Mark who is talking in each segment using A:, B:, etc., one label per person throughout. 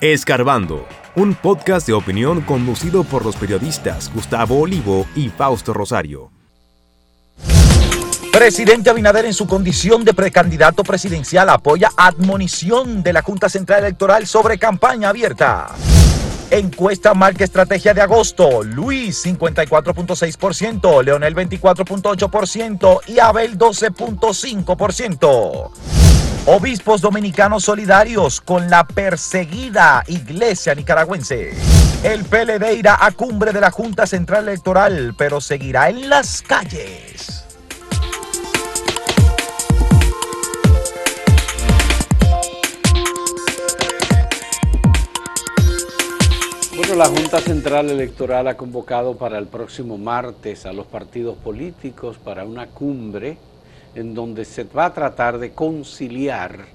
A: Escarbando, un podcast de opinión conducido por los periodistas Gustavo Olivo y Fausto Rosario.
B: Presidente Abinader en su condición de precandidato presidencial apoya admonición de la Junta Central Electoral sobre campaña abierta. Encuesta marca estrategia de agosto. Luis 54.6%, Leonel 24.8% y Abel 12.5%. Obispos dominicanos solidarios con la perseguida iglesia nicaragüense. El PLD irá a cumbre de la Junta Central Electoral, pero seguirá en las calles.
C: Bueno, la Junta Central Electoral ha convocado para el próximo martes a los partidos políticos para una cumbre en donde se va a tratar de conciliar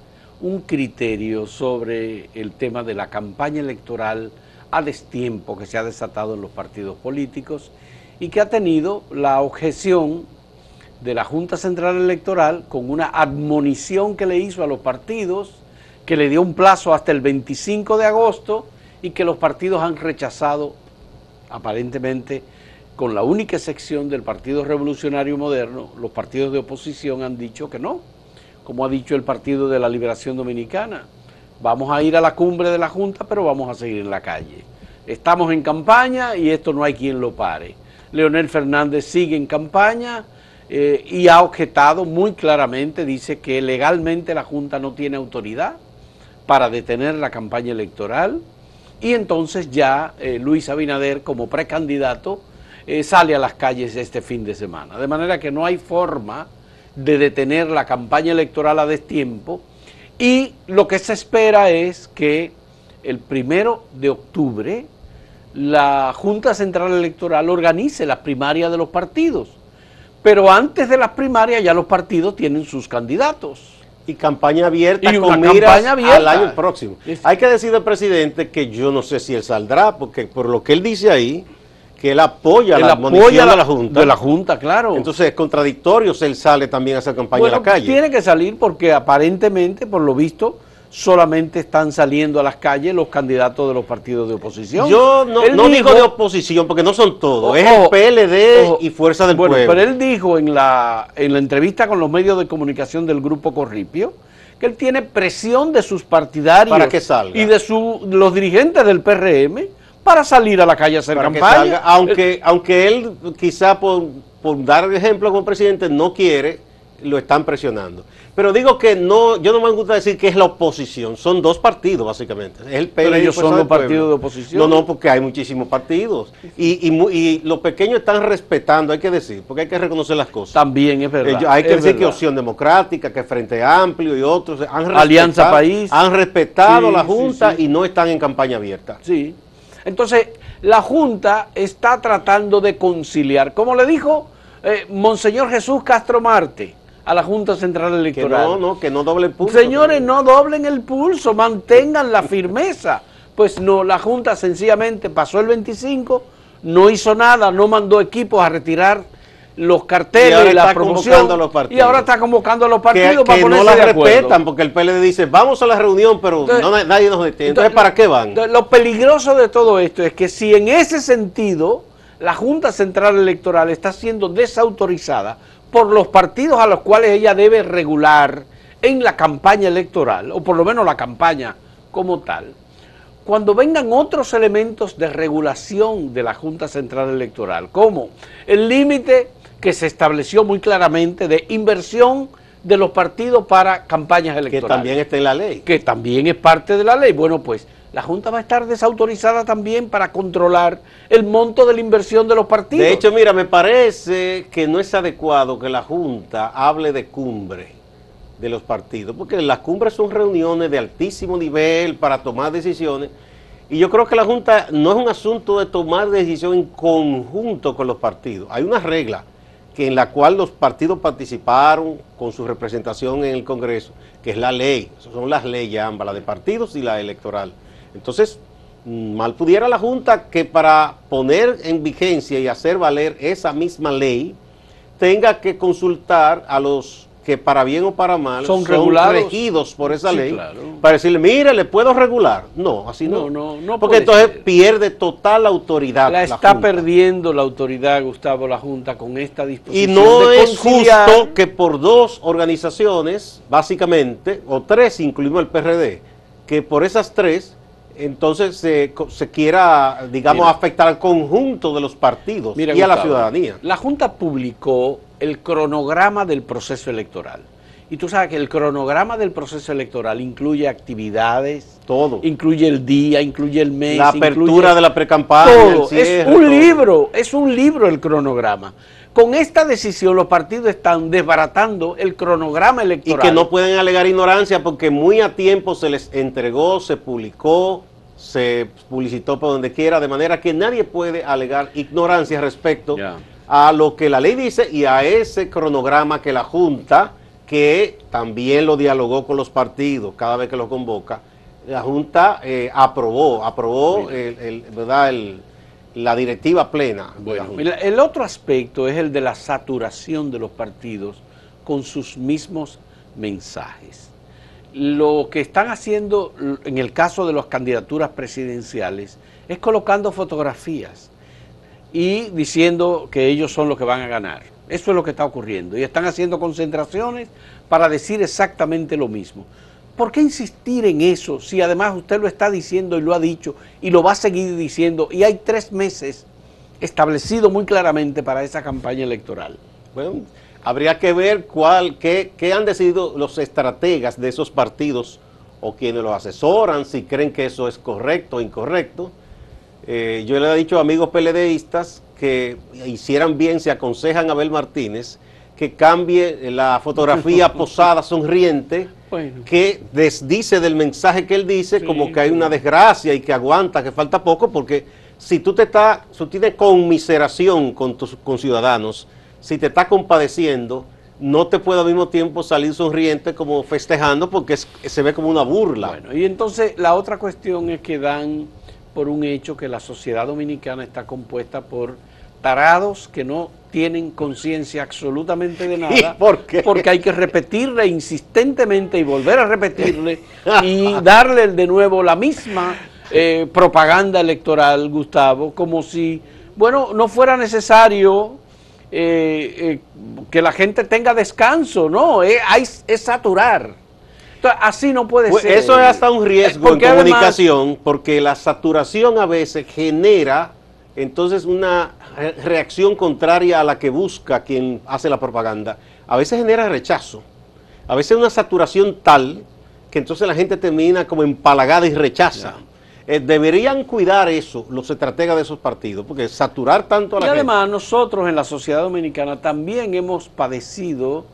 C: un criterio sobre el tema de la campaña electoral a destiempo que se ha desatado en los partidos políticos y que ha tenido la objeción de la Junta Central Electoral con una admonición que le hizo a los partidos, que le dio un plazo hasta el 25 de agosto y que los partidos han rechazado aparentemente con la única excepción del Partido Revolucionario Moderno, los partidos de oposición han dicho que no, como ha dicho el Partido de la Liberación Dominicana. Vamos a ir a la cumbre de la Junta, pero vamos a seguir en la calle. Estamos en campaña y esto no hay quien lo pare. Leonel Fernández sigue en campaña eh, y ha objetado muy claramente, dice que legalmente la Junta no tiene autoridad para detener la campaña electoral y entonces ya eh, Luis Abinader como precandidato eh, sale a las calles este fin de semana. De manera que no hay forma de detener la campaña electoral a destiempo y lo que se espera es que el primero de octubre la Junta Central Electoral organice las primarias de los partidos. Pero antes de las primarias ya los partidos tienen sus candidatos
D: y campaña abierta y con miras al año próximo. Hay que decir al presidente que yo no sé si él saldrá, porque por lo que él dice ahí, que él apoya la apoya de la Junta.
C: De la Junta, claro.
D: Entonces es contradictorio si él sale también a hacer campaña en la calle.
C: Tiene que salir porque aparentemente, por lo visto, solamente están saliendo a las calles los candidatos de los partidos de oposición.
D: Yo no, digo, de oposición, porque no son todos, es el PLD y Fuerza del bueno,
C: Pero él dijo en la, en la entrevista con los medios de comunicación del Grupo Corripio que él tiene presión de sus partidarios
D: para que salga.
C: y de su, los dirigentes del PRM para salir a la calle a hacer campaña.
D: aunque, aunque él quizá por, por dar ejemplo como presidente no quiere, lo están presionando. Pero digo que no, yo no me gusta decir que es la oposición, son dos partidos básicamente. Es el
C: Pero ellos son los partidos de oposición.
D: No, no, porque hay muchísimos partidos. Y, y, los pequeños están respetando, hay que decir, porque hay que reconocer las cosas.
C: También es verdad.
D: hay que decir que Opción Democrática, que Frente Amplio y otros han
C: Alianza País.
D: Han respetado la Junta y no están en campaña abierta.
C: Sí. Entonces, la Junta está tratando de conciliar. Como le dijo eh, Monseñor Jesús Castro Marte a la Junta Central Electoral.
D: Que no, no, que no doblen el pulso.
C: Señores, no doblen el pulso, mantengan la firmeza. Pues no, la Junta sencillamente pasó el 25, no hizo nada, no mandó equipos a retirar los carteles y, la promoción y ahora está convocando a los partidos
D: para que no la respetan porque el PLD dice vamos a la reunión pero nadie nos detiene entonces, ¿para qué van?
C: lo peligroso de todo esto es que si en ese sentido la Junta Central Electoral está siendo desautorizada por los partidos a los cuales ella debe regular en la campaña electoral, o por lo menos la campaña como tal, cuando vengan otros elementos de regulación de la Junta Central Electoral, como el límite que se estableció muy claramente de inversión de los partidos para campañas electorales.
D: Que también está en la ley.
C: Que también es parte de la ley. Bueno, pues la Junta va a estar desautorizada también para controlar el monto de la inversión de los partidos.
D: De hecho, mira, me parece que no es adecuado que la Junta hable de cumbre de los partidos, porque las cumbres son reuniones de altísimo nivel para tomar decisiones, y yo creo que la Junta no es un asunto de tomar decisión en conjunto con los partidos. Hay una regla que en la cual los partidos participaron con su representación en el Congreso, que es la ley, son las leyes ambas, la de partidos y la electoral. Entonces, mal pudiera la Junta que para poner en vigencia y hacer valer esa misma ley, tenga que consultar a los que para bien o para mal
C: Son regulados.
D: regidos por esa
C: Sí,
D: ley
C: claro.
D: para decirle, mire, ¿le puedo regular? No, así no.
C: No, no, no
D: Porque entonces
C: ser.
D: pierde total autoridad.
C: La
D: la
C: está
D: Junta.
C: perdiendo la autoridad, Gustavo, la Junta con esta
D: Y
C: disposición.
D: no
C: de
D: es justo que por dos organizaciones, básicamente, o tres, incluimos el PRD, que por esas tres, entonces se, se quiera, digamos,
C: Mira.
D: afectar al conjunto de los partidos
C: Mira,
D: y a la ciudadanía.
C: La Junta publicó el cronograma del proceso electoral. Y tú sabes que el cronograma del proceso electoral incluye actividades,
D: Todo.
C: incluye el día, incluye el mes,
D: La apertura de la precampaña,
C: todo.
D: cierre,
C: es un
D: todo.
C: libro, es un libro el cronograma. Con esta decisión los partidos están desbaratando el cronograma
D: Y
C: electoral.
D: que no pueden alegar ignorancia porque muy a tiempo se les entregó, se publicó, se publicitó por donde quiera, de manera que nadie puede alegar ignorancia respecto. A lo que la ley dice y a ese cronograma que la Junta, que también lo dialogó con los partidos cada vez que lo convoca, la Junta eh, aprobó, aprobó el, el- ¿verdad? El- la directiva plena. de la
C: Bueno,
D: Junta.
C: el, otro aspecto es el de la saturación de los partidos con sus mismos mensajes. Lo que están haciendo en el caso de las candidaturas presidenciales es colocando fotografías y diciendo que ellos son los que van a ganar. Eso es lo que está ocurriendo. Y están haciendo concentraciones para decir exactamente lo mismo. ¿Por qué insistir en eso si además usted lo está diciendo y lo ha dicho y lo va a seguir diciendo y hay tres meses establecido muy claramente para esa campaña electoral?
D: Bueno, habría que ver cuál, qué, qué han decidido los estrategas de esos partidos o quienes los asesoran, si creen que eso es correcto o incorrecto. Eh, yo le he dicho a amigos PLDistas que hicieran bien, se aconsejan a Abel Martínez que cambie la fotografía posada, sonriente,
C: Bueno.
D: que desdice del mensaje que él dice,
C: Sí.
D: como que hay una desgracia y que aguanta, que falta poco, porque si tú te estás, si tú tienes conmiseración con tus conciudadanos, si te estás compadeciendo, no te puede al mismo tiempo salir sonriente como festejando, porque es- se ve como una burla.
C: Bueno, y entonces la otra cuestión es que dan por un hecho que la sociedad dominicana está compuesta por tarados que no tienen conciencia absolutamente de nada.
D: ¿Y por qué?
C: Porque hay que repetirle insistentemente y volver a repetirle y darle de nuevo la misma eh, propaganda electoral, Gustavo, como si, bueno, no fuera necesario eh, eh, que la gente tenga descanso, ¿no? Eh, hay- es saturar. Entonces, así no puede
D: Pues
C: ser.
D: eso es hasta un riesgo
C: Porque
D: en
C: además-
D: comunicación, porque la saturación a veces genera entonces una re- reacción contraria a la que busca quien hace la propaganda. A veces genera rechazo. A veces una saturación tal que entonces la gente termina como empalagada y rechaza. Eh, deberían cuidar eso los estrategas de esos partidos, porque saturar tanto a la
C: Y
D: gente.
C: además nosotros en la sociedad dominicana también hemos padecido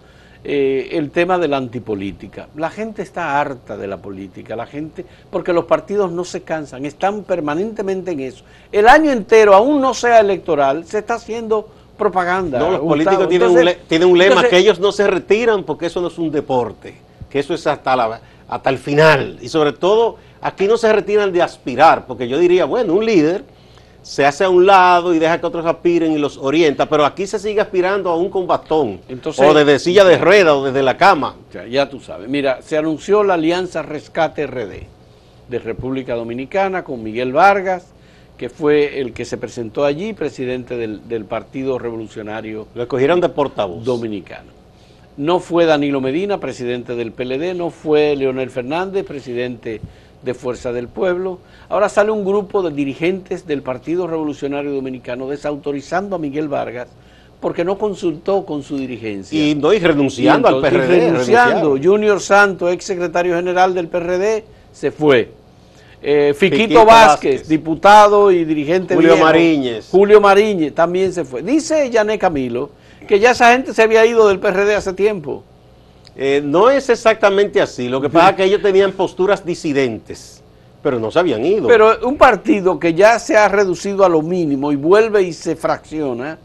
C: eh, el tema de la antipolítica. La gente está harta de la política, la gente, porque los partidos no se cansan, están permanentemente en eso. El año entero, aún no sea electoral, se está haciendo propaganda.
D: No, los políticos tienen, un,
C: Entonces-
D: le- tienen un lema
C: entonces,
D: que ellos no se retiran porque eso no es un deporte, que eso es hasta, la, hasta el final. Y sobre todo, aquí no se retiran de aspirar, porque yo diría, bueno, un líder se hace a un lado y deja que otros aspiren y los orienta, pero aquí se sigue aspirando aún con bastón,
C: Entonces-
D: o desde silla de rueda o desde la cama.
C: Ya, ya tú sabes. Mira, se anunció la Alianza Rescate RD de República Dominicana con Miguel Vargas, que fue el que se presentó allí, presidente del, del Partido Revolucionario
D: Lo escogieron de portavoz.
C: Dominicano. No fue Danilo Medina, presidente del PLD, no fue Leonel Fernández, presidente de Fuerza del Pueblo. Ahora sale un grupo de dirigentes del Partido Revolucionario Dominicano desautorizando a Miguel Vargas porque no consultó con su dirigencia.
D: Y no, y renunciando
C: Y
D: al PRD.
C: y renunciando. Junior Santos, ex secretario general del PRD, se fue. Eh, Fiquito,
D: Fiquito
C: Vázquez,
D: Vázquez.
C: diputado y dirigente
D: Julio
C: viejo.
D: Mariñez.
C: Julio Mariñez también se fue. Dice Yané Camilo que ya esa gente se había ido del PRD hace tiempo.
D: Eh, no es exactamente así. Lo que pasa es que ellos tenían posturas disidentes, pero no se habían ido.
C: Pero un partido que ya se ha reducido a lo mínimo y vuelve y se fracciona,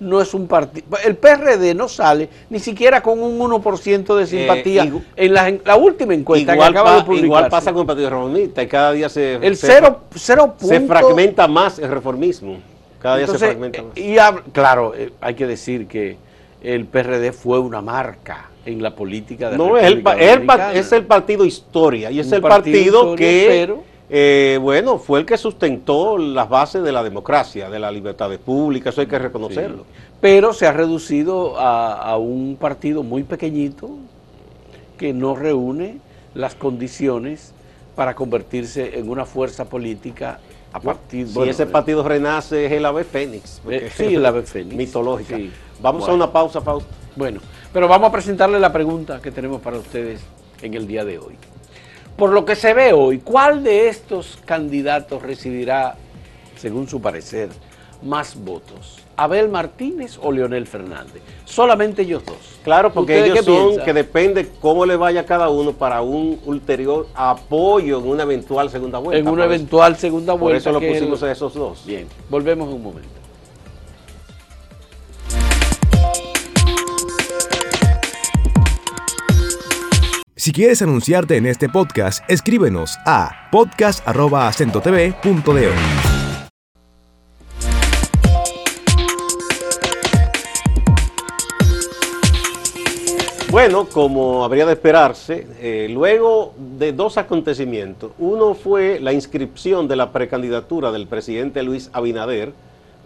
C: no es un partido. El PRD no sale ni siquiera con un 1% de simpatía
D: Eh, igu-
C: en, la, en la última encuesta
D: igual,
C: que acaba de publicarse.
D: igual pasa con el Partido Reformista y cada día se,
C: El
D: se-
C: cero, cero
D: se fragmenta más el reformismo. Cada día se fragmenta más.
C: eh, y hab- claro, eh, hay que decir que el PRD fue una marca en la política de
D: No, es el, es el pa- es el partido Historia y es
C: Un
D: el
C: partido
D: partido, que,
C: pero-
D: eh, bueno, fue el que sustentó las bases de la democracia, de la libertad pública, eso hay que reconocerlo.
C: Pero se ha reducido a, a un partido muy pequeñito que no reúne las condiciones para convertirse en una fuerza política a partir
D: Si ese
C: de-
D: partido renace es el ave fénix. porque-
C: Eh, sí, el ave fénix.
D: Mitológica.
C: Sí.
D: Vamos
C: Bueno.
D: a una pausa, Fausto.
C: Bueno, pero vamos a presentarle la pregunta que tenemos para ustedes en el día de hoy. Por lo que se ve hoy, ¿cuál de estos candidatos recibirá, según su parecer, más votos? ¿Abel Martínez o Leonel Fernández? Solamente ellos dos.
D: Claro, porque
C: ¿Ustedes
D: ellos son
C: piensan?
D: que depende cómo le vaya a cada uno para un ulterior apoyo en una eventual segunda vuelta.
C: en una
D: Por
C: eventual segunda
D: Por
C: vuelta.
D: eso lo pusimos
C: el-
D: a esos dos.
C: Bien, volvemos en un momento.
A: Si quieres anunciarte en este podcast, escríbenos a podcast.acentotv.de.
D: Bueno, como habría de esperarse, eh, luego de dos acontecimientos, uno fue la inscripción de la precandidatura del presidente Luis Abinader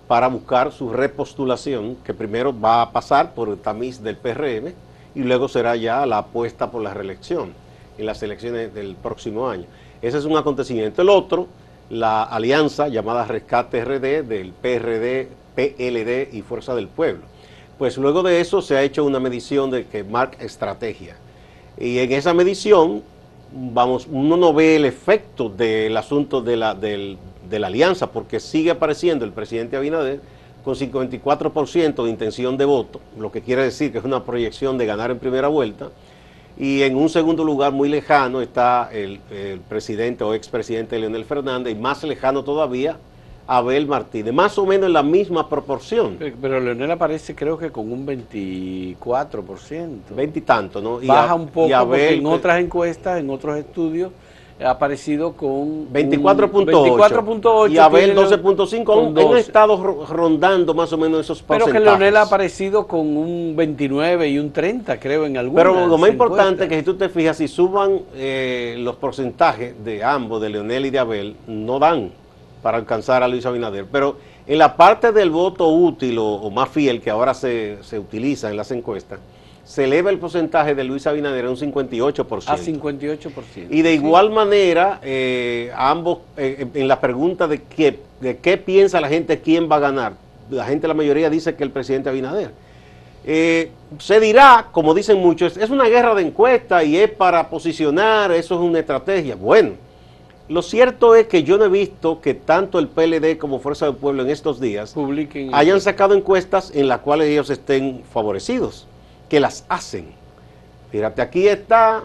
D: para buscar su repostulación, que primero va a pasar por el tamiz del PRM y luego será ya la apuesta por la reelección en las elecciones del próximo año. Ese es un acontecimiento. El otro, la alianza llamada Rescate RD del PRD, PLD y Fuerza del Pueblo. Pues luego de eso se ha hecho una medición de que marca estrategia. Y en esa medición, vamos, uno no ve el efecto del asunto de la, del- de la alianza, porque sigue apareciendo el presidente Abinader con 54% de intención de voto, lo que quiere decir que es una proyección de ganar en primera vuelta. Y en un segundo lugar muy lejano está el, el presidente o expresidente Leonel Fernández, y más lejano todavía, Abel Martínez, más o menos en la misma proporción.
C: Pero Leonel aparece creo que con un 24%.
D: Veintitantos, ¿no? Y
C: Baja un poco
D: y Abel,
C: porque en otras encuestas, en otros estudios, aparecido con un
D: 24.8
C: 24.8
D: y Abel
C: tiene
D: 12.5
C: con
D: han, han
C: 12.
D: estado ro- rondando más o menos esos
C: Pero que
D: porcentajes.
C: Leonel ha aparecido con un 29 y un 30, creo, en algunas
D: Pero lo más importante es que si tú te fijas, si suban eh, los porcentajes de ambos, de Leonel y de Abel, no dan para alcanzar a Luis Abinader. Pero en la parte del voto útil o, o más fiel que ahora se, se utiliza en las encuestas, se eleva el porcentaje de Luis Abinader a un 58%.
C: A 58%.
D: Y de
C: Sí.
D: igual manera, eh, ambos, eh, en la pregunta de qué, de qué piensa la gente, quién va a ganar, la gente, la mayoría dice que el presidente Abinader. Eh, se dirá, como dicen muchos, es una guerra de encuestas y es para posicionar, eso es una estrategia. Bueno, lo cierto es que yo no he visto que tanto el PLD como Fuerza del Pueblo en estos días
C: Publiquen.
D: hayan sacado encuestas en las cuales ellos estén favorecidos, que las hacen. Fíjate, aquí está,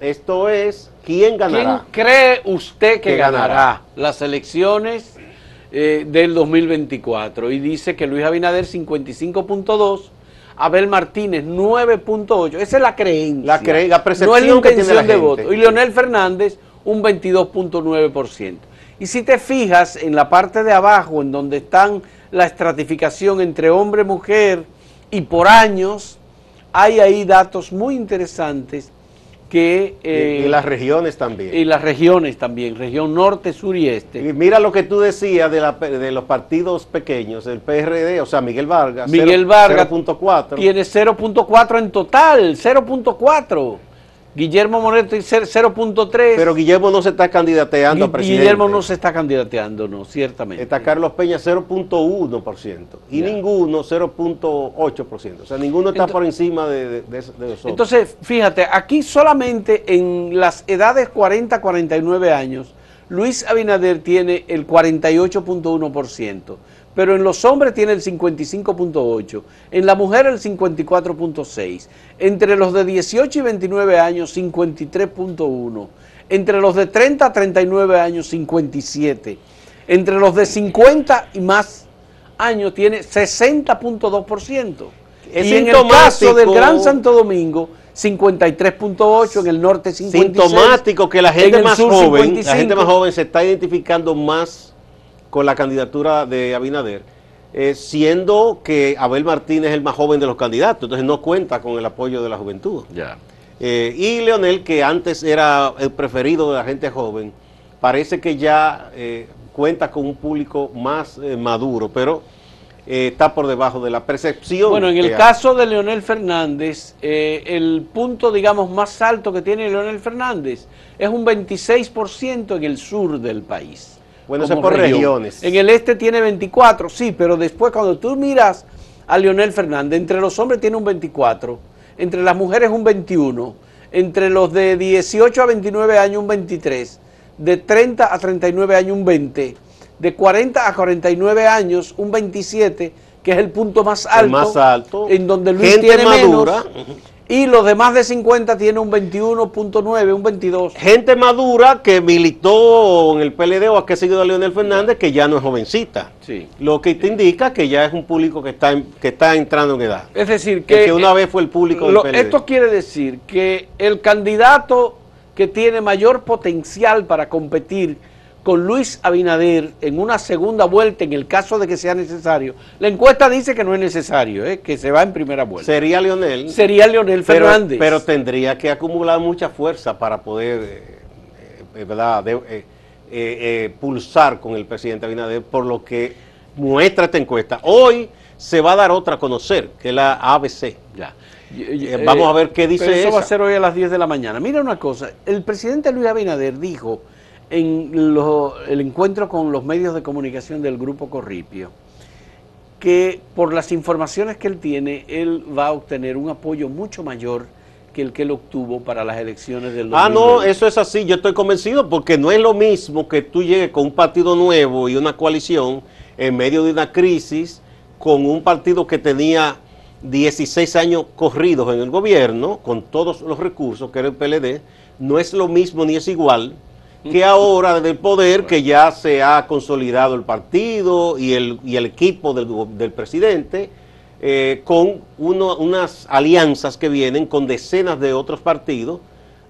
D: esto es, ¿quién
C: ¿Quién
D: ganará?
C: cree usted que
D: ganará?
C: ganará las elecciones eh, del 2024? Y dice que Luis Abinader 55.2, Abel Martínez 9.8. Esa es la creencia.
D: La cre- la percepción
C: no es la
D: que tiene
C: de voto. Y Leonel Fernández un 22.9%. Y si te fijas en la parte de abajo, en donde están la estratificación entre hombre, mujer y por años, hay ahí datos muy interesantes que... eh,
D: y, y las regiones también.
C: y las regiones también, región norte, sur y este.
D: Y mira lo que tú decías de, la- de los partidos pequeños, el PRD, o sea, Miguel Vargas.
C: Miguel Vargas
D: 0.4.
C: Tiene 0.4 en total, 0.4. Guillermo Moreno tiene 0.3.
D: Pero Guillermo no se está candidateando a presidente.
C: Guillermo no se está candidateando, no, ciertamente.
D: Está Carlos Peña 0.1% y ninguno 0.8%. O sea, ninguno está por encima de, de, los otros.
C: Entonces, fíjate, aquí solamente en las edades 40-49 años, Luis Abinader tiene el 48.1%, pero en los hombres tiene el 55.8%, en la mujer el 54.6%, entre los de 18 y 29 años 53.1%, entre los de 30 a 39 años 57%, entre los de 50 y más años tiene 60.2%.
D: Es
C: y en el caso del Gran Santo Domingo, 53.8, en el norte 56.
D: Sintomático que la
C: en
D: gente más joven,
C: 55.
D: la gente más joven se está identificando más con la candidatura de Abinader eh, siendo que Abel Martínez es el más joven de los candidatos, entonces no cuenta con el apoyo de la juventud.
C: Ya.
D: Eh, y Leonel, que antes era el preferido de la gente joven, parece que ya eh, cuenta con un público más eh, maduro, pero eh, está por debajo de la percepción.
C: Bueno, en el
D: hay.
C: caso de Leonel Fernández, eh, el punto, digamos, más alto que tiene Leonel Fernández es un 26% en el sur del país.
D: Bueno, eso es por
C: región.
D: regiones.
C: En el este tiene 24, sí, pero después cuando tú miras a Leonel Fernández, entre los hombres tiene un 24, entre las mujeres un 21, entre los de 18 a 29 años un 23, de 30 a 39 años un 20, de 40 a 49 años un 27, que es el punto más
D: El
C: alto,
D: más alto.
C: en donde Luis
D: Gente
C: tiene
D: madura.
C: menos, y los de más de 50 tiene un 21.9, un 22.
D: Gente madura que militó en el PLD o que ha seguido a Leonel Fernández, que ya no es jovencita.
C: Sí.
D: Lo que te indica que ya es un público que está, que está entrando en edad.
C: Es decir,
D: Que,
C: que,
D: una vez fue el público del
C: Lo-
D: PLD.
C: esto quiere decir que el candidato que tiene mayor potencial para competir con Luis Abinader en una segunda vuelta, en el caso de que sea necesario, la encuesta dice que no es necesario, ¿eh? que se va en primera vuelta.
D: Sería Leonel.
C: Sería Leonel
D: pero,
C: Fernández.
D: pero tendría que acumular mucha fuerza para poder eh, eh, ¿verdad? De- eh, pulsar con el presidente Abinader, por lo que muestra esta encuesta. Hoy se va a dar otra a conocer, que es la ABC.
C: Ya.
D: Vamos a ver qué dice
C: pero eso va a ser hoy a las 10 de la mañana. Mira una cosa, el presidente Luis Abinader dijo en lo- el encuentro con los medios de comunicación del Grupo Corripio que por las informaciones que él tiene, él va a obtener un apoyo mucho mayor que el que él obtuvo para las elecciones del
D: Ah, no,
C: 2020.
D: eso es así, yo estoy convencido, porque no es lo mismo que tú llegues con un partido nuevo y una coalición en medio de una crisis con un partido que tenía 16 años corridos en el gobierno, con todos los recursos, que era el PLD, no es lo mismo ni es igual que ahora desde el poder que ya se ha consolidado el partido y el, equipo del, presidente, eh, con unas alianzas que vienen con decenas de otros partidos,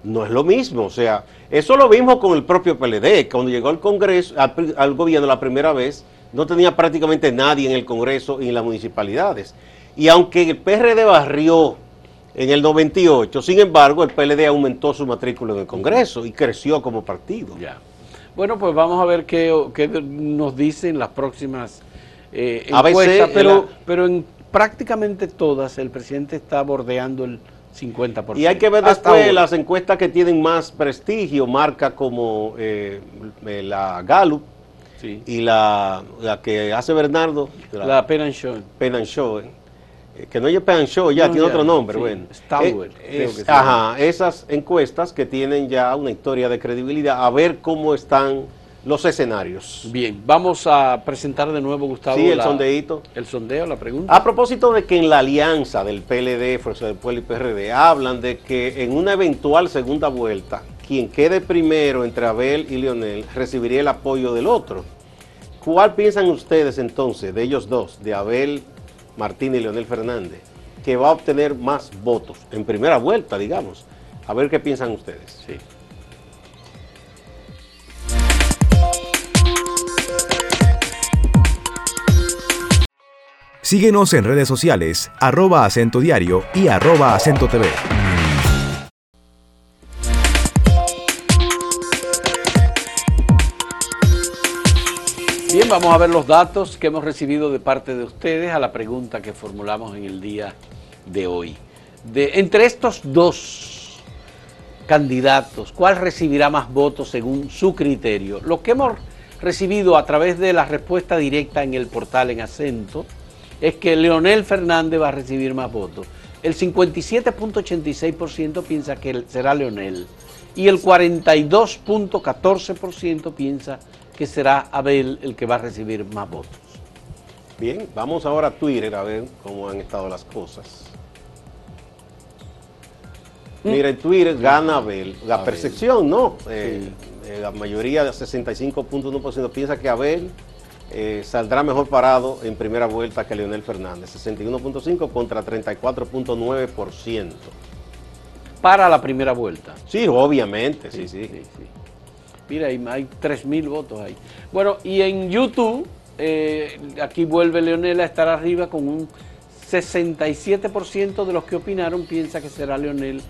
D: no es lo mismo. O sea, eso lo mismo con el propio PLD. Cuando llegó al Congreso, al, al gobierno la primera vez, no tenía prácticamente nadie en el Congreso y en las municipalidades. Y aunque el PRD barrió en el 98, sin embargo, el PLD aumentó su matrícula en el Congreso y creció como partido.
C: Ya. Bueno, pues vamos a ver qué, qué nos dicen las próximas eh,
D: ABC,
C: encuestas, pero,
D: la-
C: pero en prácticamente todas el presidente está bordeando el 50%.
D: Y hay que ver después las encuestas que tienen más prestigio, marca como eh, eh, la Gallup
C: Sí.
D: y la, la que hace Bernardo, la,
C: La pena en show.
D: Penn and Show, eh, que no and Show, ya
C: No,
D: tiene
C: ya,
D: otro nombre,
C: sí,
D: bueno.
C: Stalwart,
D: Eh, es-
C: que
D: ajá, esas encuestas que tienen ya una historia de credibilidad, a ver cómo están los escenarios.
C: Bien, vamos a presentar de nuevo, Gustavo.
D: Sí, el
C: la-
D: sondeíto.
C: El sondeo, la pregunta.
D: A propósito de que en la alianza del PLD, Fuerza del Pueblo y PRD, hablan de que en una eventual segunda vuelta, quien quede primero entre Abel y Leonel recibiría el apoyo del otro. ¿Cuál piensan ustedes entonces de ellos dos, de Abel Martín y Leonel Fernández, que va a obtener más votos en primera vuelta, digamos? A ver qué piensan ustedes.
C: Sí.
A: Síguenos en redes sociales, arroba acento diario y arroba acento TV.
C: Vamos a ver los datos que hemos recibido de parte de ustedes a la pregunta que formulamos en el día de hoy. Entre estos dos candidatos, ¿cuál recibirá más votos según su criterio? Lo que hemos recibido a través de la respuesta directa en el portal en acento es que Leonel Fernández va a recibir más votos. El 57.86% piensa que será Leonel y el 42.14% piensa que será Abel el que va a recibir más votos.
D: Bien, vamos ahora a Twitter a ver cómo han estado las cosas. Mira, en Twitter gana Abel. La
C: Abel.
D: percepción, ¿no? Eh, eh, la mayoría, de 65.1%, piensa que Abel eh, saldrá mejor parado en primera vuelta que Leonel Fernández. 61.5 contra 34.9%.
C: Para la primera vuelta.
D: Sí, obviamente, sí, sí.
C: sí. Mira, hay, hay 3.000 votos ahí. Bueno, y en YouTube eh, aquí vuelve Leonel a estar arriba con un 67% de los que opinaron piensa que será Leonel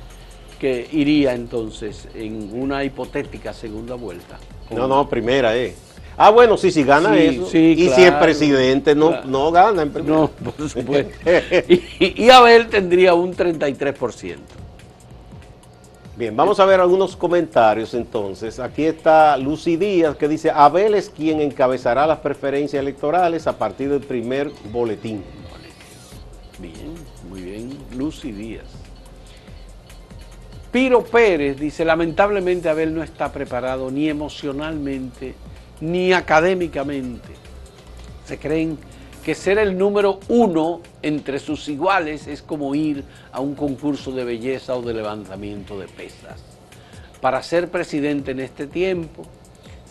C: que iría entonces en una hipotética segunda vuelta.
D: No, no, primera, eh. Ah, bueno, sí, si gana eso. y si el presidente no, no gana en primera. No, por supuesto.
C: y, y Abel tendría un 33%.
D: Bien, vamos a ver algunos comentarios entonces. Aquí está Lucy Díaz que dice, Abel es quien encabezará las preferencias electorales a partir del primer boletín.
C: Bien, muy bien, Lucy Díaz. Piro Pérez dice, lamentablemente Abel no está preparado ni emocionalmente ni académicamente. Se creen que ser el número uno entre sus iguales es como ir a un concurso de belleza o de levantamiento de pesas. Para ser presidente en este tiempo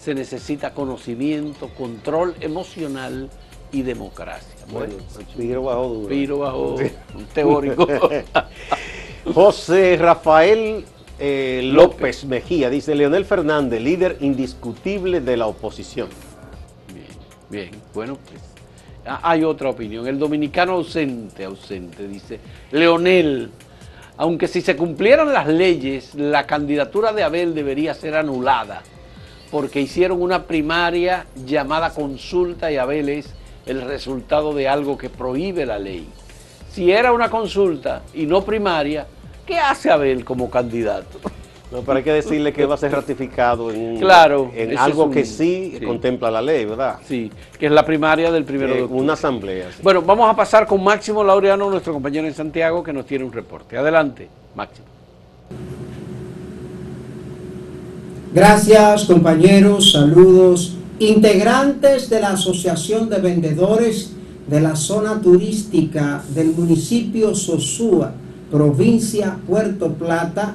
C: se necesita conocimiento, control emocional y democracia.
D: Bueno, Piro bajó duro.
C: Piro bajó, un teórico.
D: José Rafael eh, López Mejía dice, Leonel Fernández, líder indiscutible de la oposición.
C: Bien, bien, bueno, pues hay otra opinión. El dominicano ausente, ausente, dice Leonel. Aunque si se cumplieran las leyes, la candidatura de Abel debería ser anulada, porque hicieron una primaria llamada consulta y Abel es el resultado de algo que prohíbe la ley. Si era una consulta y no primaria, ¿qué hace Abel como candidato?
D: No, pero hay que decirle que va a ser ratificado en,
C: claro,
D: en algo que sí, contempla la ley, ¿verdad?
C: Sí, que es la primaria del primero de octubre.
D: Una asamblea.
C: Bueno, vamos a pasar con Máximo Laureano, nuestro compañero en Santiago, que nos tiene un reporte. Adelante, Máximo.
E: Gracias, compañeros, saludos. Integrantes de la Asociación de Vendedores de la Zona Turística del municipio Sosúa, provincia Puerto Plata,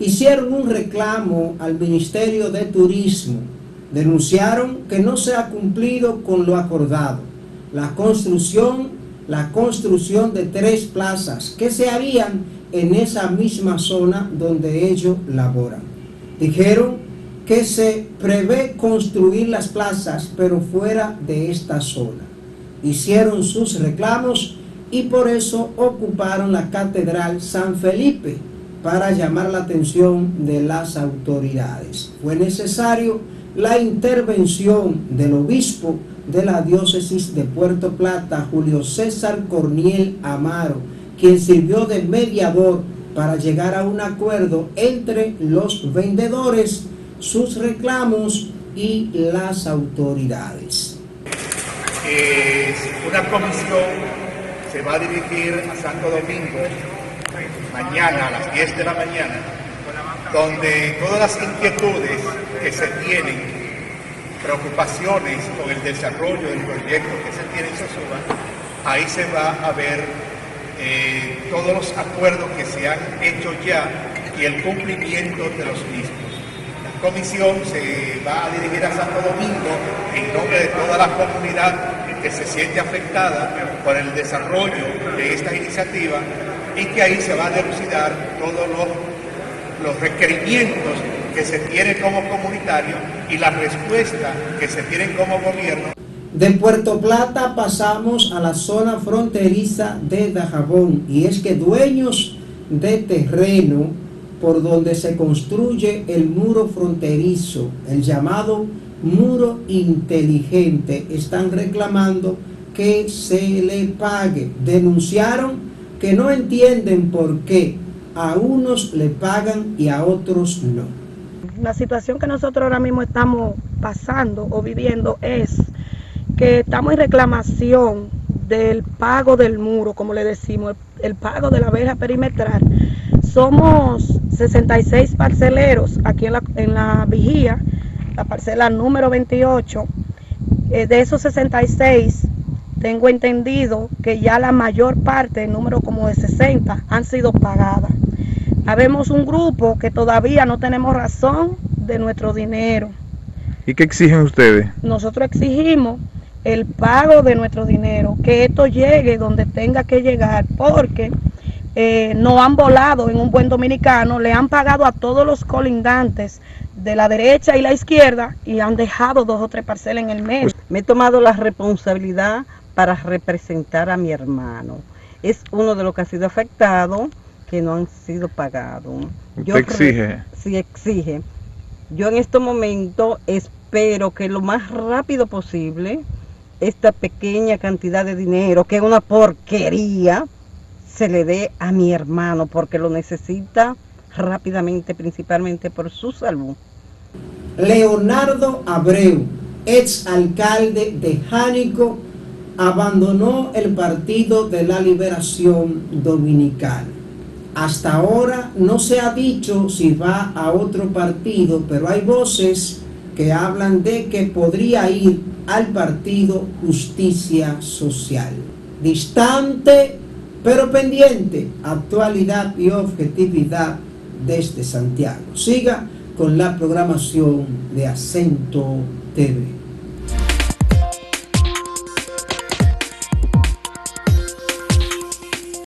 E: hicieron un reclamo al Ministerio de Turismo. Denunciaron que no se ha cumplido con lo acordado. La construcción, la construcción de tres plazas que se harían en esa misma zona donde ellos laboran. Dijeron que se prevé construir las plazas pero fuera de esta zona. Hicieron sus reclamos y por eso ocuparon la Catedral San Felipe para llamar la atención de las autoridades. Fue necesario la intervención del obispo de la diócesis de Puerto Plata, Julio César Corniel Amaro, quien sirvió de mediador para llegar a un acuerdo entre los vendedores, sus reclamos y las autoridades.
F: una comisión se va a dirigir a Santo Domingo mañana a las 10 de la mañana, donde todas las inquietudes que se tienen, preocupaciones con el desarrollo del proyecto que se tiene en Sosúa, ahí se va a ver eh, todos los acuerdos que se han hecho ya y el cumplimiento de los mismos. La comisión se va a dirigir a Santo Domingo en nombre de toda la comunidad que se siente afectada por el desarrollo de esta iniciativa y que ahí se va a delucidar todos los, los requerimientos que se tienen como comunitario y la respuesta que se tienen como gobierno.
E: De Puerto Plata pasamos a la zona fronteriza de Dajabón y es que dueños de terreno por donde se construye el muro fronterizo, el llamado muro inteligente, están reclamando que se le pague. Denunciaron que no entienden por qué a unos le pagan y a otros no.
G: La situación que nosotros ahora mismo estamos pasando o viviendo es que estamos en reclamación del pago del muro, como le decimos, el pago de la verja perimetral. Somos 66 parceleros aquí en la, en la vigía, la parcela número 28. Eh, de esos 66, tengo entendido que ya la mayor parte, el número como de 60, han sido pagadas. Habemos un grupo que todavía no tenemos razón de nuestro dinero.
H: ¿Y qué exigen ustedes?
G: Nosotros exigimos el pago de nuestro dinero, que esto llegue donde tenga que llegar, porque eh, no han volado en un buen dominicano, le han pagado a todos los colindantes de la derecha y la izquierda y han dejado dos o tres parcelas en el medio.
I: Me he tomado la responsabilidad para representar a mi hermano. Es uno de los que ha sido afectado que no han sido pagados.
H: ¿Usted exige?
I: Sí, exige. Yo en este momento espero que lo más rápido posible esta pequeña cantidad de dinero, que es una porquería, se le dé a mi hermano porque lo necesita rápidamente, principalmente por su salud.
E: Leonardo Abreu, ex alcalde de Jánico, abandonó el Partido de la Liberación Dominicana. Hasta ahora no se ha dicho si va a otro partido, pero hay voces que hablan de que podría ir al partido Justicia Social. Distante, pero pendiente, actualidad y objetividad desde Santiago. Siga con la programación de Acento TV.